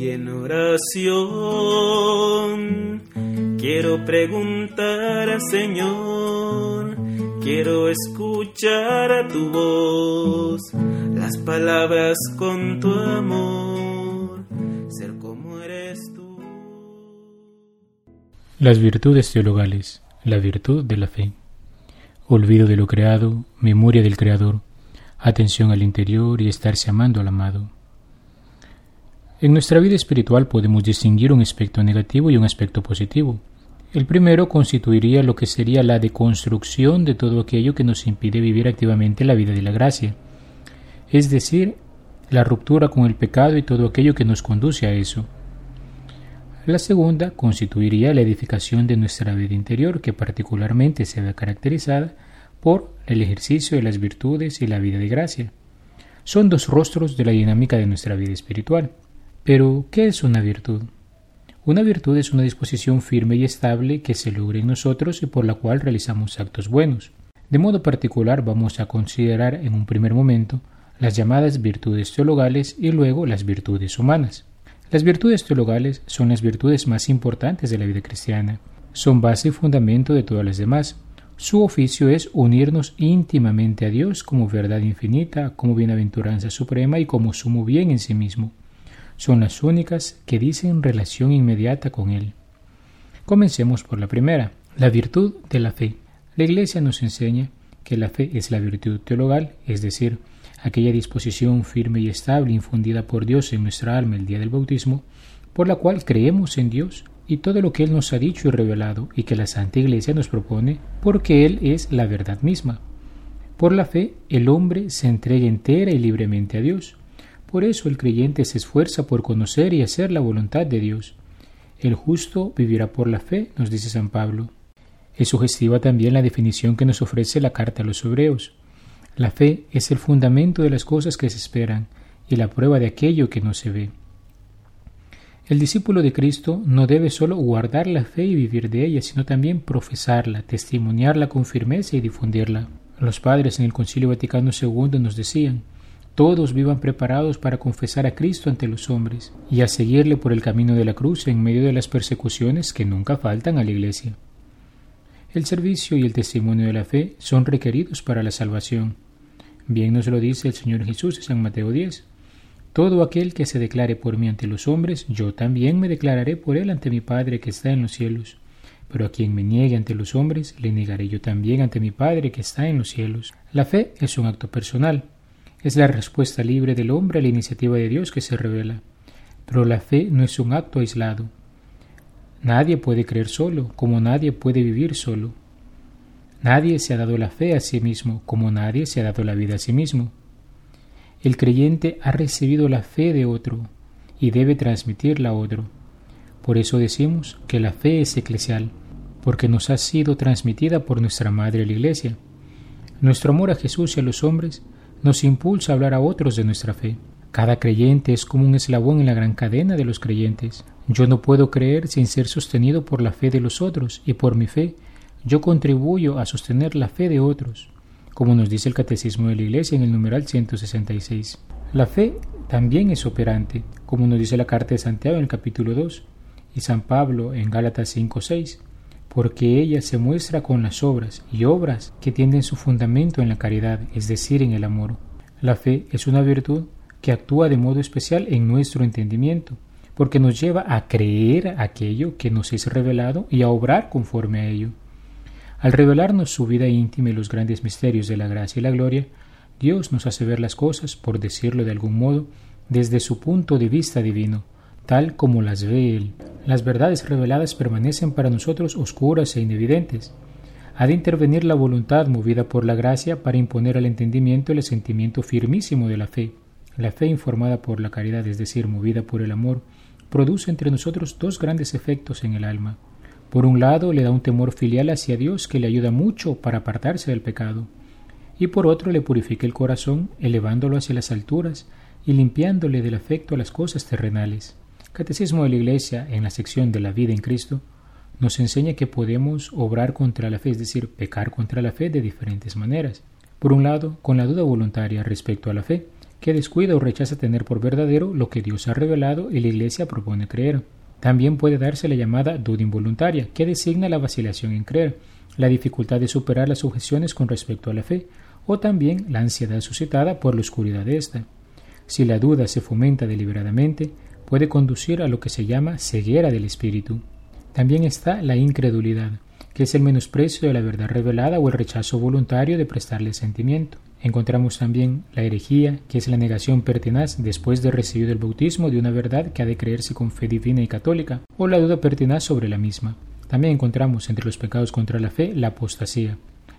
Y en oración quiero preguntar al Señor, quiero escuchar a tu voz, las palabras con tu amor, ser como eres tú. Las virtudes teologales, la virtud de la fe. Olvido de lo creado, memoria del Creador, atención al interior y estarse amando al amado. En nuestra vida espiritual podemos distinguir un aspecto negativo y un aspecto positivo. El primero constituiría lo que sería la deconstrucción de todo aquello que nos impide vivir activamente la vida de la gracia, es decir, la ruptura con el pecado y todo aquello que nos conduce a eso. La segunda constituiría la edificación de nuestra vida interior, que particularmente se ve caracterizada por el ejercicio de las virtudes y la vida de gracia. Son dos rostros de la dinámica de nuestra vida espiritual. Pero, ¿qué es una virtud? Una virtud es una disposición firme y estable que se logra en nosotros y por la cual realizamos actos buenos. De modo particular vamos a considerar en un primer momento las llamadas virtudes teologales y luego las virtudes humanas. Las virtudes teologales son las virtudes más importantes de la vida cristiana. Son base y fundamento de todas las demás. Su oficio es unirnos íntimamente a Dios como verdad infinita, como bienaventuranza suprema y como sumo bien en sí mismo son las únicas que dicen relación inmediata con Él. Comencemos por la primera, la virtud de la fe. La Iglesia nos enseña que la fe es la virtud teologal, es decir, aquella disposición firme y estable infundida por Dios en nuestra alma el día del bautismo, por la cual creemos en Dios y todo lo que Él nos ha dicho y revelado y que la Santa Iglesia nos propone, porque Él es la verdad misma. Por la fe, el hombre se entrega entera y libremente a Dios, por eso el creyente se esfuerza por conocer y hacer la voluntad de Dios. El justo vivirá por la fe, nos dice San Pablo. Es sugestiva también la definición que nos ofrece la carta a los hebreos. La fe es el fundamento de las cosas que se esperan y la prueba de aquello que no se ve. El discípulo de Cristo no debe solo guardar la fe y vivir de ella, sino también profesarla, testimoniarla con firmeza y difundirla. Los padres en el Concilio Vaticano II nos decían, todos vivan preparados para confesar a Cristo ante los hombres y a seguirle por el camino de la cruz en medio de las persecuciones que nunca faltan a la Iglesia. El servicio y el testimonio de la fe son requeridos para la salvación. Bien nos lo dice el Señor Jesús en San Mateo 10. Todo aquel que se declare por mí ante los hombres, yo también me declararé por él ante mi Padre que está en los cielos. Pero a quien me niegue ante los hombres, le negaré yo también ante mi Padre que está en los cielos. La fe es un acto personal, es la respuesta libre del hombre a la iniciativa de Dios que se revela. Pero la fe no es un acto aislado. Nadie puede creer solo, como nadie puede vivir solo. Nadie se ha dado la fe a sí mismo, como nadie se ha dado la vida a sí mismo. El creyente ha recibido la fe de otro y debe transmitirla a otro. Por eso decimos que la fe es eclesial, porque nos ha sido transmitida por nuestra Madre la Iglesia. Nuestro amor a Jesús y a los hombres nos impulsa a hablar a otros de nuestra fe. Cada creyente es como un eslabón en la gran cadena de los creyentes. Yo no puedo creer sin ser sostenido por la fe de los otros y por mi fe yo contribuyo a sostener la fe de otros, como nos dice el Catecismo de la Iglesia en el numeral 166. La fe también es operante, como nos dice la carta de Santiago en el capítulo 2 y San Pablo en Gálatas 5.6 porque ella se muestra con las obras y obras que tienen su fundamento en la caridad, es decir, en el amor. La fe es una virtud que actúa de modo especial en nuestro entendimiento, porque nos lleva a creer aquello que nos es revelado y a obrar conforme a ello. Al revelarnos su vida íntima y los grandes misterios de la gracia y la gloria, Dios nos hace ver las cosas, por decirlo de algún modo, desde su punto de vista divino, tal como las ve Él. Las verdades reveladas permanecen para nosotros oscuras e inevidentes. Ha de intervenir la voluntad movida por la gracia para imponer al entendimiento el sentimiento firmísimo de la fe. La fe informada por la caridad, es decir, movida por el amor, produce entre nosotros dos grandes efectos en el alma. Por un lado, le da un temor filial hacia Dios que le ayuda mucho para apartarse del pecado, y por otro le purifica el corazón, elevándolo hacia las alturas y limpiándole del afecto a las cosas terrenales. Catecismo de la Iglesia, en la sección de la vida en Cristo, nos enseña que podemos obrar contra la fe, es decir, pecar contra la fe de diferentes maneras. Por un lado, con la duda voluntaria respecto a la fe, que descuida o rechaza tener por verdadero lo que Dios ha revelado y la Iglesia propone creer. También puede darse la llamada duda involuntaria, que designa la vacilación en creer, la dificultad de superar las objeciones con respecto a la fe, o también la ansiedad suscitada por la oscuridad de ésta. Si la duda se fomenta deliberadamente, puede conducir a lo que se llama ceguera del espíritu. También está la incredulidad, que es el menosprecio de la verdad revelada o el rechazo voluntario de prestarle sentimiento. Encontramos también la herejía, que es la negación pertinaz después de recibir el bautismo de una verdad que ha de creerse con fe divina y católica, o la duda pertinaz sobre la misma. También encontramos entre los pecados contra la fe la apostasía,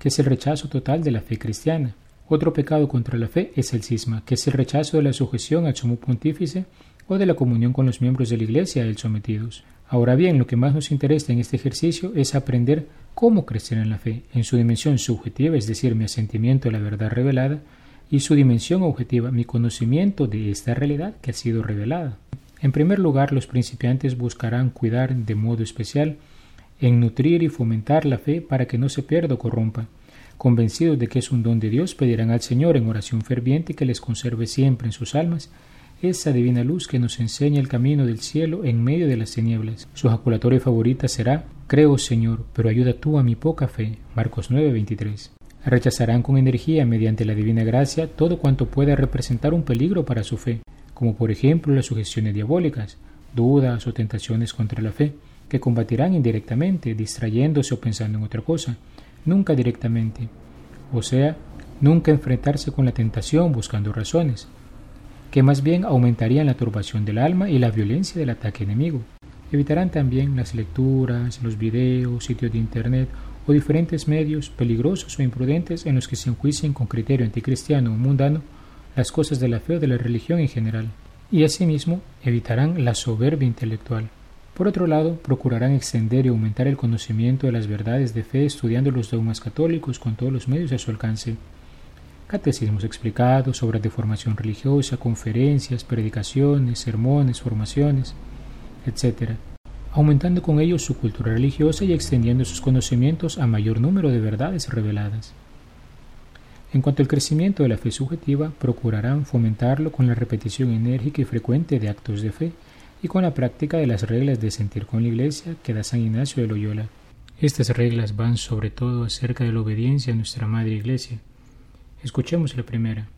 que es el rechazo total de la fe cristiana. Otro pecado contra la fe es el cisma, que es el rechazo de la sujeción al sumo pontífice o de la comunión con los miembros de la Iglesia a él sometidos. Ahora bien, lo que más nos interesa en este ejercicio es aprender cómo crecer en la fe, en su dimensión subjetiva, es decir, mi asentimiento a la verdad revelada, y su dimensión objetiva, mi conocimiento de esta realidad que ha sido revelada. En primer lugar, los principiantes buscarán cuidar de modo especial en nutrir y fomentar la fe para que no se pierda o corrompa. Convencidos de que es un don de Dios, pedirán al Señor en oración ferviente que les conserve siempre en sus almas esa divina luz que nos enseña el camino del cielo en medio de las tinieblas. Su jaculatoria favorita será Creo, Señor, pero ayuda tú a mi poca fe. Marcos 9:23. Rechazarán con energía, mediante la divina gracia, todo cuanto pueda representar un peligro para su fe, como por ejemplo las sugestiones diabólicas, dudas o tentaciones contra la fe, que combatirán indirectamente, distrayéndose o pensando en otra cosa, nunca directamente. O sea, nunca enfrentarse con la tentación buscando razones, que más bien aumentarían la turbación del alma y la violencia del ataque enemigo. Evitarán también las lecturas, los videos, sitios de Internet o diferentes medios peligrosos o imprudentes en los que se enjuicien con criterio anticristiano o mundano las cosas de la fe o de la religión en general. Y asimismo evitarán la soberbia intelectual. Por otro lado, procurarán extender y aumentar el conocimiento de las verdades de fe estudiando los dogmas católicos con todos los medios a su alcance catecismos explicados, obras de formación religiosa, conferencias, predicaciones, sermones, formaciones, etc., aumentando con ello su cultura religiosa y extendiendo sus conocimientos a mayor número de verdades reveladas. En cuanto al crecimiento de la fe subjetiva, procurarán fomentarlo con la repetición enérgica y frecuente de actos de fe y con la práctica de las reglas de sentir con la Iglesia que da San Ignacio de Loyola. Estas reglas van sobre todo acerca de la obediencia a nuestra Madre Iglesia, Escuchemos la primera.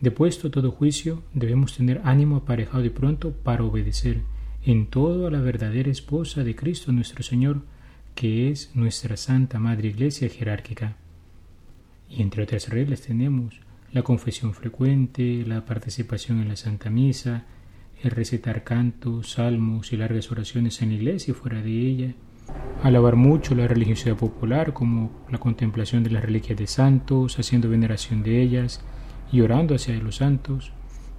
Depuesto todo juicio, debemos tener ánimo aparejado de pronto para obedecer en todo a la verdadera esposa de Cristo nuestro Señor, que es nuestra Santa Madre Iglesia jerárquica. Y entre otras reglas tenemos la confesión frecuente, la participación en la Santa Misa, el recitar cantos, salmos y largas oraciones en la iglesia y fuera de ella, alabar mucho la religiosidad popular como la contemplación de las reliquias de santos, haciendo veneración de ellas y orando hacia los santos,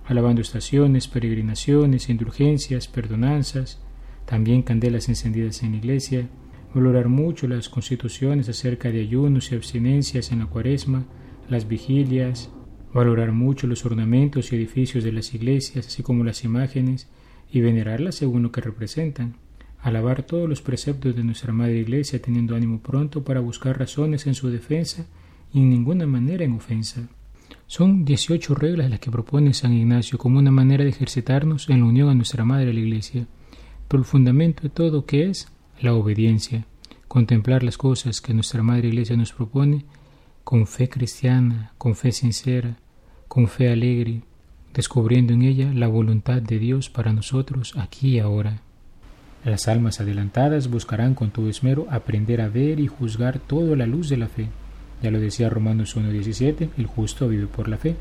alabando estaciones, peregrinaciones, indulgencias, perdonanzas, también candelas encendidas en la iglesia, valorar mucho las constituciones acerca de ayunos y abstinencias en la cuaresma, las vigilias, valorar mucho los ornamentos y edificios de las iglesias, así como las imágenes, y venerarlas según lo que representan alabar todos los preceptos de nuestra Madre Iglesia teniendo ánimo pronto para buscar razones en su defensa y en ninguna manera en ofensa. Son 18 reglas las que propone San Ignacio como una manera de ejercitarnos en la unión a nuestra Madre la Iglesia, pero el fundamento de todo que es la obediencia, contemplar las cosas que nuestra Madre Iglesia nos propone con fe cristiana, con fe sincera, con fe alegre, descubriendo en ella la voluntad de Dios para nosotros aquí y ahora. Las almas adelantadas buscarán con todo esmero aprender a ver y juzgar todo la luz de la fe. Ya lo decía Romanos 1.17, el justo vive por la fe.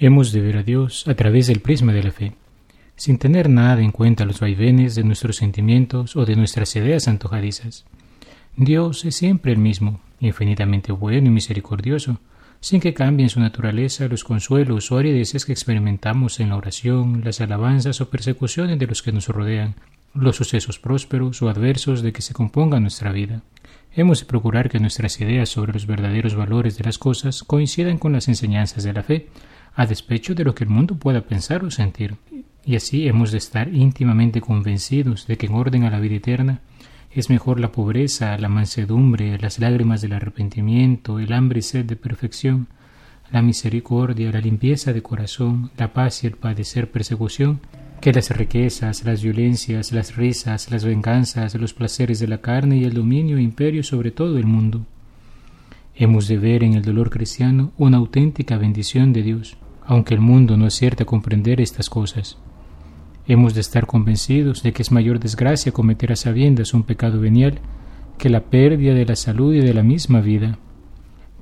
Hemos de ver a Dios a través del prisma de la fe, sin tener nada en cuenta los vaivenes de nuestros sentimientos o de nuestras ideas antojadizas. Dios es siempre el mismo, infinitamente bueno y misericordioso, sin que cambien su naturaleza los consuelos o arideces que experimentamos en la oración, las alabanzas o persecuciones de los que nos rodean, los sucesos prósperos o adversos de que se componga nuestra vida. Hemos de procurar que nuestras ideas sobre los verdaderos valores de las cosas coincidan con las enseñanzas de la fe, a despecho de lo que el mundo pueda pensar o sentir. Y así hemos de estar íntimamente convencidos de que en orden a la vida eterna es mejor la pobreza, la mansedumbre, las lágrimas del arrepentimiento, el hambre y sed de perfección, la misericordia, la limpieza de corazón, la paz y el padecer persecución, que las riquezas, las violencias, las risas, las venganzas, los placeres de la carne y el dominio e imperio sobre todo el mundo. Hemos de ver en el dolor cristiano una auténtica bendición de Dios, aunque el mundo no acierte a comprender estas cosas. Hemos de estar convencidos de que es mayor desgracia cometer a sabiendas un pecado venial que la pérdida de la salud y de la misma vida,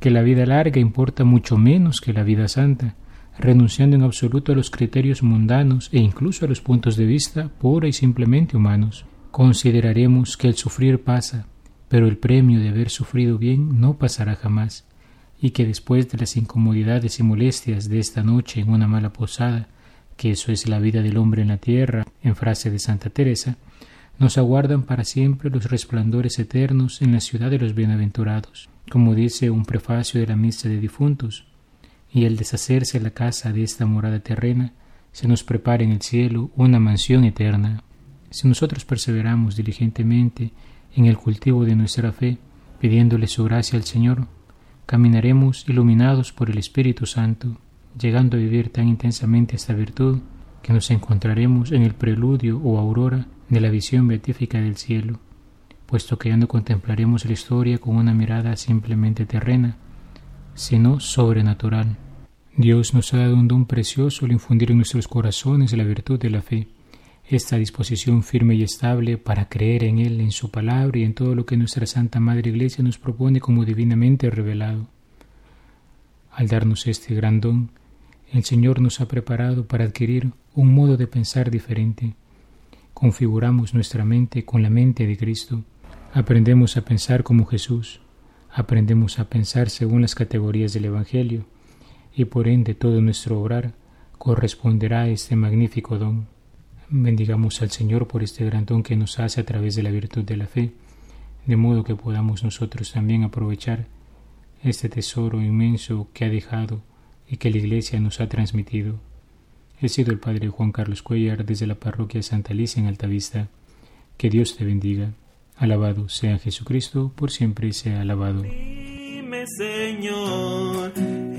que la vida larga importa mucho menos que la vida santa, renunciando en absoluto a los criterios mundanos e incluso a los puntos de vista pura y simplemente humanos. Consideraremos que el sufrir pasa, pero el premio de haber sufrido bien no pasará jamás, y que después de las incomodidades y molestias de esta noche en una mala posada, que eso es la vida del hombre en la tierra, en frase de Santa Teresa, nos aguardan para siempre los resplandores eternos en la ciudad de los bienaventurados, como dice un prefacio de la misa de difuntos, y el deshacerse la casa de esta morada terrena, se nos prepara en el cielo una mansión eterna. Si nosotros perseveramos diligentemente en el cultivo de nuestra fe, pidiéndole su gracia al Señor, caminaremos iluminados por el Espíritu Santo, llegando a vivir tan intensamente esta virtud que nos encontraremos en el preludio o aurora de la visión beatífica del cielo, puesto que ya no contemplaremos la historia con una mirada simplemente terrena, sino sobrenatural. Dios nos ha dado un don precioso al infundir en nuestros corazones la virtud de la fe, esta disposición firme y estable para creer en Él, en su palabra y en todo lo que nuestra Santa Madre Iglesia nos propone como divinamente revelado. Al darnos este gran don, el Señor nos ha preparado para adquirir un modo de pensar diferente. Configuramos nuestra mente con la mente de Cristo. Aprendemos a pensar como Jesús. Aprendemos a pensar según las categorías del Evangelio y por ende todo nuestro obrar corresponderá a este magnífico don. Bendigamos al Señor por este gran don que nos hace a través de la virtud de la fe, de modo que podamos nosotros también aprovechar este tesoro inmenso que ha dejado y que la Iglesia nos ha transmitido. He sido el Padre Juan Carlos Cuellar desde la parroquia Santa Alicia en Altavista. Que Dios te bendiga. Alabado sea Jesucristo, por siempre sea alabado.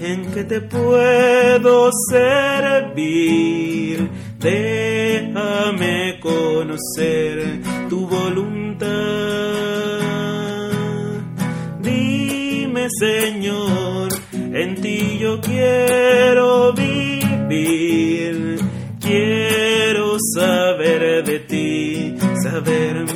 En que te puedo servir. Déjame conocer tu voluntad. Dime, Señor, en ti yo quiero vivir. Quiero saber de ti, saber